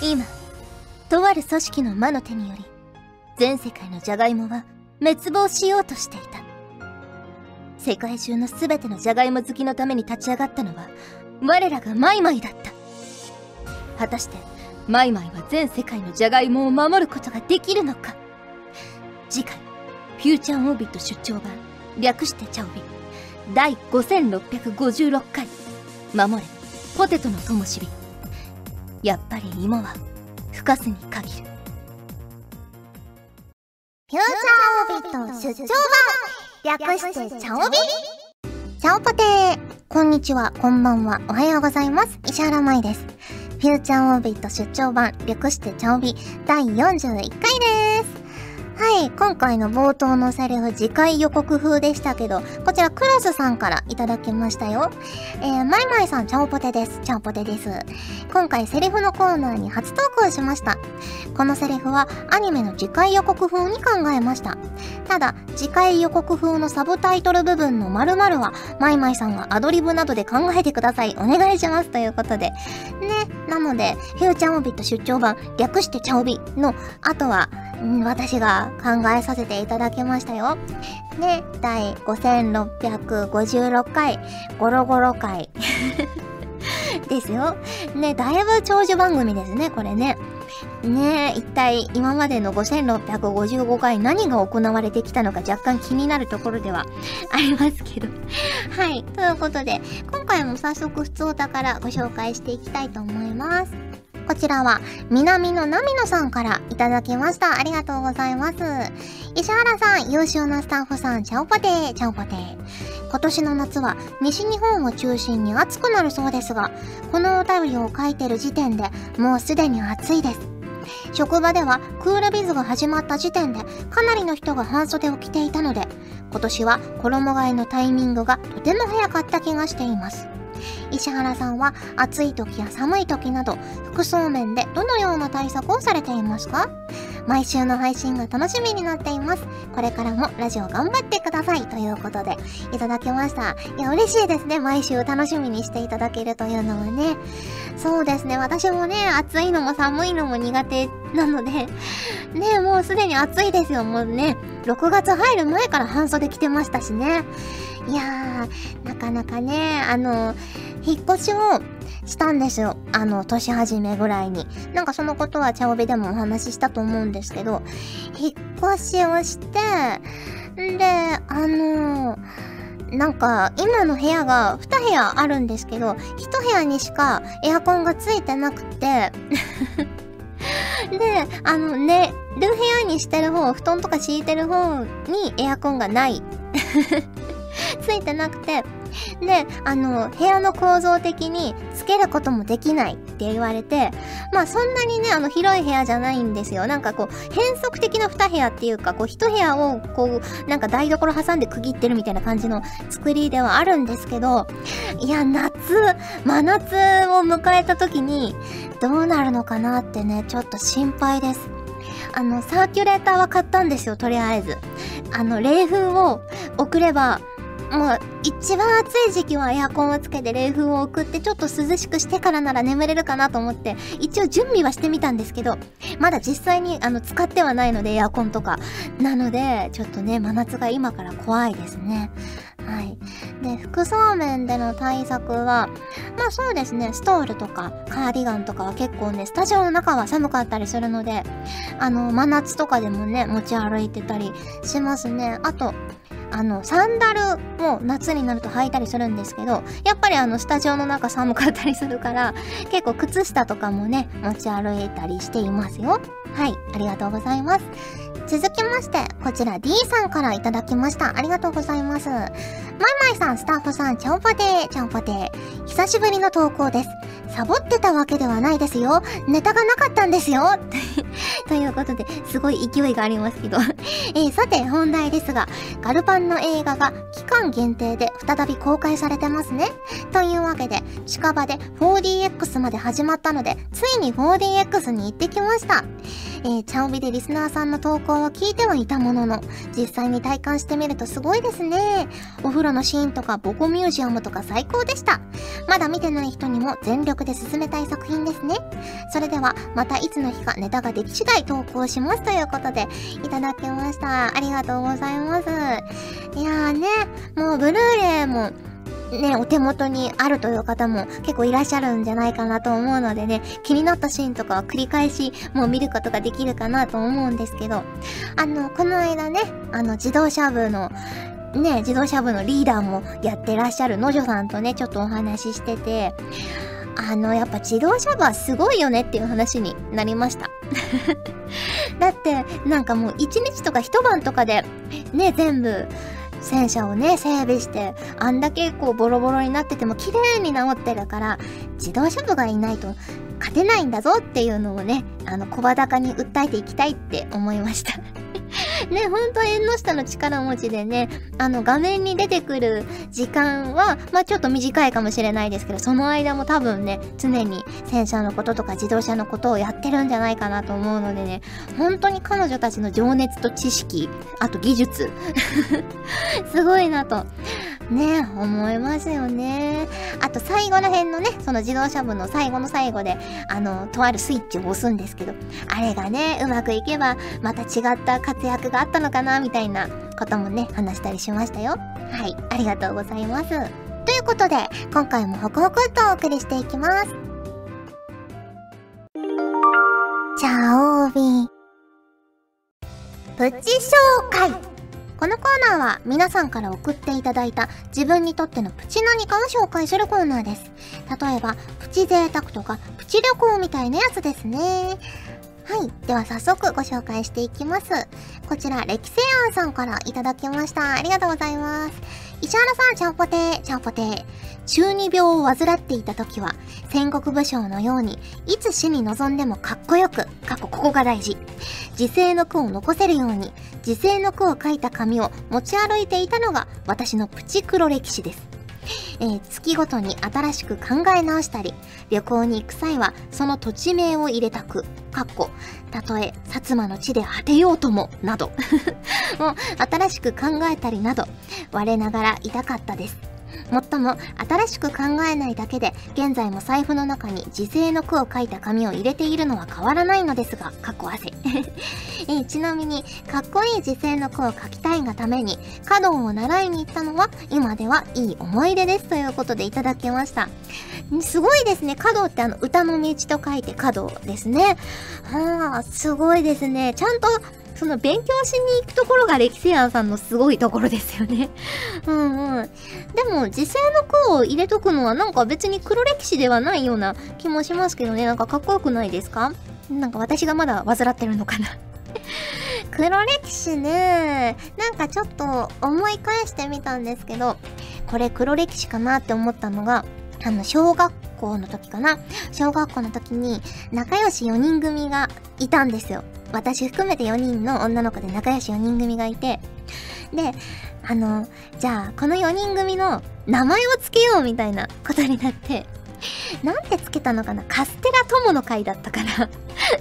今とある組織の魔の手により全世界のジャガイモは滅亡しようとしていた。世界中の全てのジャガイモ好きのために立ち上がったのは我らがマイマイだった。果たしてマイマイは全世界のジャガイモを守ることができるのか？次回フューチャーオービット出張版略してチャオビ。第5656回守れポテトの灯火。やっぱり芋は吹かすに限るフューチャーオービット出張版略してチャオビチャオポテーこんにちは、こんばんは、おはようございます。石原舞です。フューチャーオービット出張版略してチャオビ第41回で。はい、今回の冒頭のセリフ次回予告風でしたけど、こちらクロスさんからいただきましたよ。えー、マイマイさん、チャオポテです。チャオポテです。今回セリフのコーナーに初投稿しました。このセリフはアニメの次回予告風に考えました。ただ、次回予告風のサブタイトル部分の〇〇は、マイマイさんがアドリブなどで考えてください。お願いします。ということで。ね、なので、フューチャーオビット出張版、略してチャオビの後は、私が考えさせていただきましたよ。ね、第5656回、ゴロゴロ回。ですよ。ね、だいぶ長寿番組ですね、これね。ねえ、一体今までの5655回何が行われてきたのか若干気になるところでは ありますけど。はい。ということで、今回も早速普通お宝ご紹介していきたいと思います。こちらは、南のナミノさんからいただきました。ありがとうございます。石原さん、優秀なスタッフさん、チャオポテー、チャオポテー。今年の夏は西日本を中心に暑くなるそうですが、このお便りを書いてる時点でもうすでに暑いです。職場ではクールビズが始まった時点でかなりの人が半袖を着ていたので、今年は衣替えのタイミングがとても早かった気がしています。石原さんは暑い時や寒い時など服装面でどのような対策をされていますか？毎週の配信が楽しみになっています。これからもラジオ頑張ってくださいということでいただきました。いや、嬉しいですね。毎週楽しみにしていただけるというのはね。そうですね。私もね、暑いのも寒いのも苦手なので、ね、もうすでに暑いですよ。もうね、6月入る前から半袖着てましたしね。いやー、なかなかね、あの、引っ越しをしたんですよ。あの、年始めぐらいに。なんかそのことは茶帯でもお話ししたと思うんですけど、引っ越しをして、んで、あのなんか、今の部屋が2部屋あるんですけど、1部屋にしかエアコンがついてなくて で、あの、寝る部屋にしてる方、布団とか敷いてる方にエアコンがない。ついてなくて、で、あの、部屋の構造的につけることもできないって言われて、まあそんなにね、あの広い部屋じゃないんですよ。なんかこう、変則的な2部屋っていうか、こう1部屋をこう、なんか台所挟んで区切ってるみたいな感じの作りではあるんですけど、いや、夏、真夏を迎えた時に、どうなるのかなってね、ちょっと心配です。あの、サーキュレーターは買ったんですよ、とりあえず。あの、冷風を送れば、もう一番暑い時期はエアコンをつけて冷風を送ってちょっと涼しくしてからなら眠れるかなと思って一応準備はしてみたんですけどまだ実際にあの使ってはないのでエアコンとか。なのでちょっとね真夏が今から怖いですね。はい。で服装面での対策はまあそうですねストールとかカーディガンとかは結構ねスタジオの中は寒かったりするのであの真夏とかでもね持ち歩いてたりしますね。あとあの、サンダルを夏になると履いたりするんですけど、やっぱりあの、スタジオの中寒かったりするから、結構靴下とかもね、持ち歩いたりしていますよ。はい、ありがとうございます。続きまして、こちら D さんからいただきました。ありがとうございます。マイマイさん、スタッフさん、チャオパテー、チャオパテー。久しぶりの投稿です。サボってたわけではないですよ。ネタがなかったんですよ。ということで、すごい勢いがありますけど。えー、さて、本題ですが、ガルパンの映画が期間限定で再び公開されてますね。というわけで、近場で 4DX まで始まったので、ついに 4DX に行ってきました。えー、チャオビでリスナーさんの投稿を聞いてはいたものの、実際に体感してみるとすごいですね。お風呂のシーンとかボコミュージアムとか最高でした。まだ見てない人にも全力で進めたい作品ですね。それでは、またいつの日かネタができ次第投稿しますということで、いただきました。ありがとうございます。いやーね、もうブルーレイも、ね、お手元にあるという方も結構いらっしゃるんじゃないかなと思うのでね、気になったシーンとかは繰り返しもう見ることができるかなと思うんですけど、あの、この間ね、あの、自動車部の、ね、自動車部のリーダーもやってらっしゃるのじょさんとね、ちょっとお話ししてて、あの、やっぱ自動車部はすごいよねっていう話になりました。だって、なんかもう一日とか一晩とかで、ね、全部、戦車をね、整備して、あんだけこうボロボロになってても綺麗に治ってるから、自動車部がいないと勝てないんだぞっていうのをね、あの、小高に訴えていきたいって思いました ね、ほんと縁の下の力持ちでね、あの画面に出てくる時間は、まあちょっと短いかもしれないですけど、その間も多分ね、常に戦車のこととか自動車のことをやってるんじゃないかなと思うのでね、本当に彼女たちの情熱と知識、あと技術、すごいなと。ね思いますよね。あと最後の辺のね、その自動車部の最後の最後で、あの、とあるスイッチを押すんですけど、あれがね、うまくいけば、また違った活躍があったのかな、みたいなこともね、話したりしましたよ。はい、ありがとうございます。ということで、今回もホクホクとお送りしていきます。チャオービープチ紹介このコーナーは皆さんから送っていただいた自分にとってのプチ何かを紹介するコーナーです。例えば、プチ贅沢とかプチ旅行みたいなやつですね。はい。では早速ご紹介していきます。こちら、歴世庵さんからいただきました。ありがとうございます。石原さん、ちゃんぽてー、ちゃんぽてー。中二病を患っていた時は、戦国武将のように、いつ死に臨んでもかっこよく、過去ここが大事。自世の句を残せるように、自世の句を書いた紙を持ち歩いていたのが私のプチ黒歴史です。えー、月ごとに新しく考え直したり、旅行に行く際はその土地名を入れたく、かっこ、たとえ薩摩の地で果てようとも、など、もう新しく考えたりなど、我ながら痛かったです。もっとも新しく考えないだけで現在も財布の中に時世の句を書いた紙を入れているのは変わらないのですが、過去汗。えちなみに、かっこいい時世の句を書きたいがために、華道を習いに行ったのは今ではいい思い出ですということでいただきました。すごいですね。華道ってあの歌の道と書いて華道ですね。はあ、すごいですね。ちゃんとその勉強しに行くところが歴世庵さんのすごいところですよね。うんうん。でも、時世の句を入れとくのはなんか別に黒歴史ではないような気もしますけどね。なんかかっこよくないですか？なんか私がまだ患ってるのかな？黒歴史ね。なんかちょっと思い返してみたんですけど、これ黒歴史かなって思ったのが、あの、小学校の時かな。小学校の時に仲良し4人組がいたんですよ。私含めて4人の女の子で仲良し4人組がいて、で、あの、じゃあ、この4人組の名前を付けようみたいなことになって、なんてつけたのかな？カステラ友の会だったかな？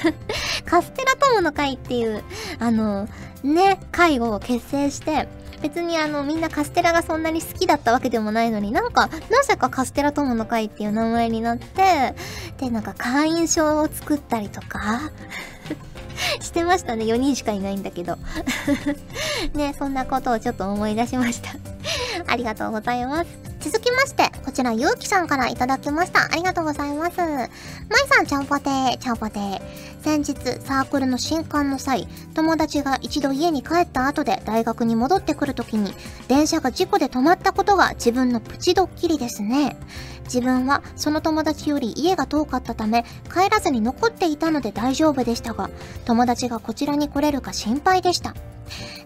カステラ友の会っていう、あの、ね、会を結成して、別にあの、みんなカステラがそんなに好きだったわけでもないのになんか、なぜかカステラ友の会っていう名前になって、で、なんか会員証を作ったりとか してましたね。4人しかいないんだけど。ね、そんなことをちょっと思い出しましたありがとうございます。続きまして、ちら、ゆうきさんからいただきました。ありがとうございます。まいさん、ちゃんぽてー、ちゃんぽてー。先日、サークルの新刊の際、友達が一度家に帰った後で大学に戻ってくるときに、電車が事故で止まったことが自分のプチドッキリですね。自分はその友達より家が遠かったため帰らずに残っていたので大丈夫でしたが友達がこちらに来れるか心配でした。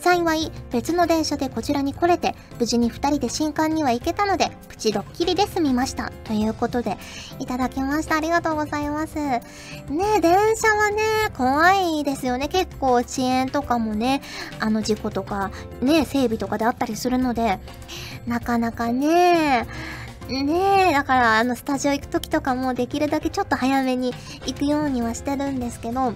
幸い別の電車でこちらに来れて無事に2人で新刊には行けたのでプチドッキリで済みました。ということでいただきました。ありがとうございます。ね電車はね怖いですよね。結構遅延とかもねあの事故とかね整備とかであったりするのでなかなかねねえ、だから、あの、スタジオ行く時とかもできるだけちょっと早めに行くようにはしてるんですけど、なん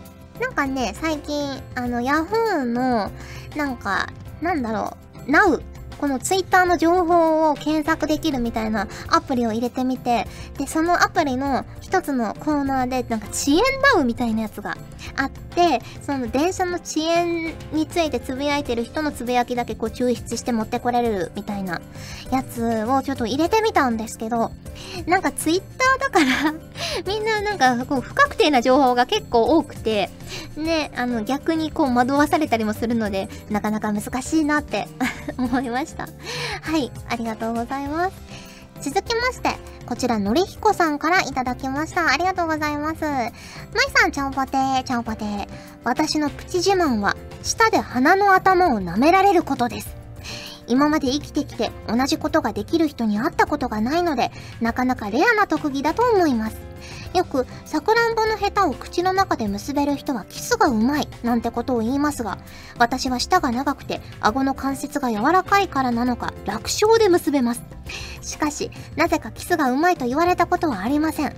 かね、最近、あの、ヤフーの、なんか、なんだろう、Now このツイッターの情報を検索できるみたいなアプリを入れてみて、で、そのアプリの一つのコーナーで、なんか遅延ダウみたいなやつがあって、その電車の遅延についてつぶやいてる人のつぶやきだけこう抽出して持ってこれるみたいなやつをちょっと入れてみたんですけど、なんかツイッターだから みんななんかこう不確定な情報が結構多くて、ね、あの逆にこう惑わされたりもするので、なかなか難しいなって 思いました。はい、ありがとうございます。続きまして、こちら、のりひこさんからいただきました。ありがとうございます。まいさん、ちゃんぽてー、ちゃんぽてー。私のプチ自慢は、舌で鼻の頭を舐められることです。今まで生きてきて同じことができる人に会ったことがないので、なかなかレアな特技だと思います。よく、さくらんぼのヘタを口の中で結べる人はキスがうまいなんてことを言いますが、私は舌が長くて顎の関節が柔らかいからなのか楽勝で結べます。しかし、なぜかキスがうまいと言われたことはありません。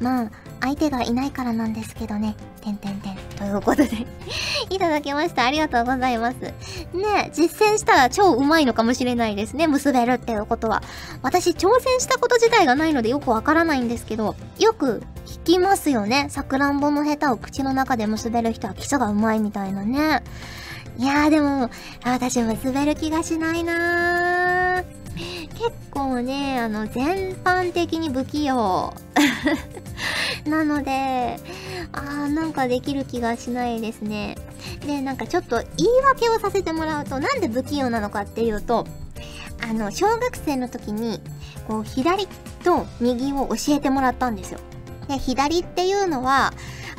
まあ、相手がいないからなんですけどね。てんてんてん。ということで いただきました。ありがとうございます。ね実践したら超うまいのかもしれないですね。結べるっていうことは。私、挑戦したこと自体がないのでよくわからないんですけど、よく聞きますよね。さくらんぼのヘタを口の中で結べる人は基礎がうまいみたいなね。いやーでも、私結べる気がしないなー。結構ね、あの、全般的に不器用。なので、あーなんかできる気がしないですね。で、なんかちょっと言い訳をさせてもらうと、なんで不器用なのかっていうと、あの、小学生の時に、こう、左と右を教えてもらったんですよ。で、左っていうのは、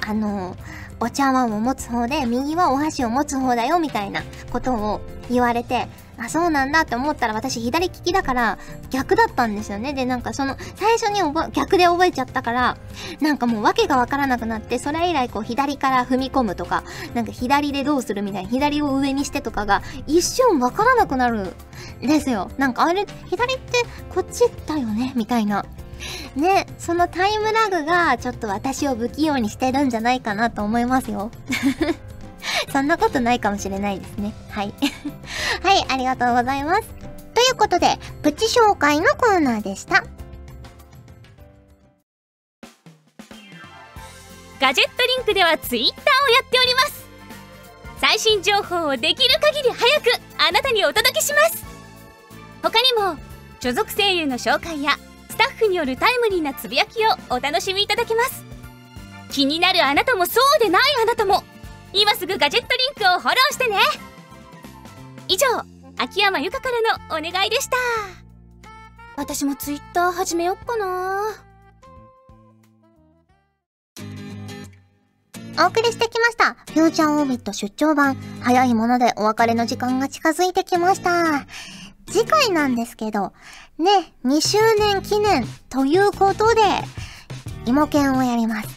あの、お茶碗を持つ方で、右はお箸を持つ方だよ、みたいなことを言われて、あ、そうなんだって思ったら私左利きだから逆だったんですよね。で、なんかその最初に逆で覚えちゃったから、なんかもう訳がわからなくなって、それ以来こう左から踏み込むとか、なんか左でどうするみたいな、左を上にしてとかが一瞬わからなくなるんですよ。なんかあれ、左ってこっちだよねみたいな。ね、そのタイムラグがちょっと私を不器用にしてるんじゃないかなと思いますよ。そんなことないかもしれないですね。はい。はい、ありがとうございます。ということで、プチ紹介のコーナーでした。ガジェットリンクではツイッターをやっております最新情報をできる限り早くあなたにお届けします他にも所属声優の紹介やスタッフによるタイムリーなつぶやきをお楽しみいただけます気になるあなたもそうでないあなたも今すぐガジェットリンクをフォローしてね以上秋山由香からのお願いでした私もツイッター始めよっかなお送りしてきました。フューチャーオービット出張版。早いものでお別れの時間が近づいてきました。次回なんですけど、ね、2周年記念ということで、芋犬をやります。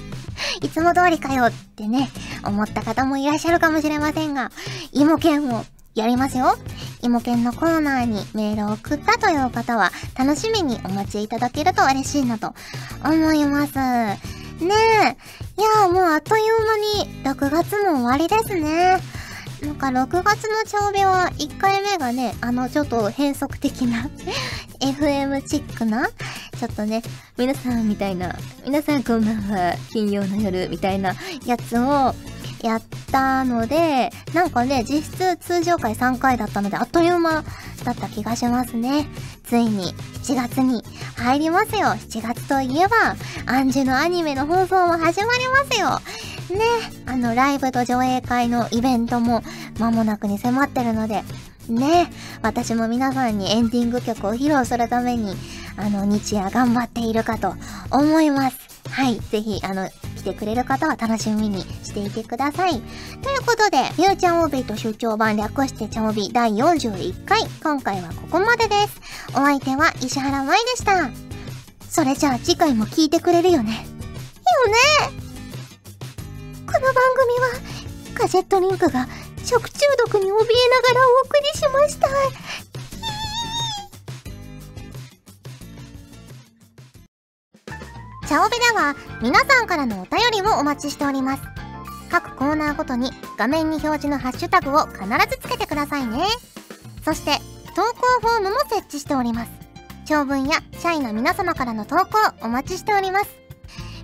いつも通りかよってね、思った方もいらっしゃるかもしれませんが、芋犬をやりますよ。芋犬のコーナーにメールを送ったという方は、楽しみにお待ちいただけると嬉しいなと思います。ねえ。いやもうあっという間に6月も終わりですね。なんか6月の長尾は1回目がね、あのちょっと変則的な FM チックなちょっとね、皆さんみたいな、皆さんこんばんは、金曜の夜みたいなやつをやったので、なんかね、実質通常回3回だったので、あっという間だった気がしますね。ついに7月に入りますよ。7月といえば、アンジュのアニメの放送も始まりますよ。ね、あの、ライブと上映会のイベントも間もなくに迫ってるので、ね、私も皆さんにエンディング曲を披露するために、あの、日夜頑張っているかと思います。はい。ぜひ、あの、来てくれる方は楽しみにしていてください。ということで、フューチャーオビーと出張版略してチャオビ第41回。今回はここまでです。お相手は石原舞でした。それじゃあ次回も聞いてくれるよね。よねこの番組は、ガジェットリンクが食中毒に怯えながらお送りしました。チャオベでは皆さんからのお便りをお待ちしております。各コーナーごとに画面に表示のハッシュタグを必ずつけてくださいね。そして、投稿フォームも設置しております。長文や社員の皆様からの投稿お待ちしております。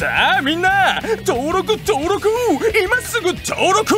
さあみんな登録登録。今すぐ登録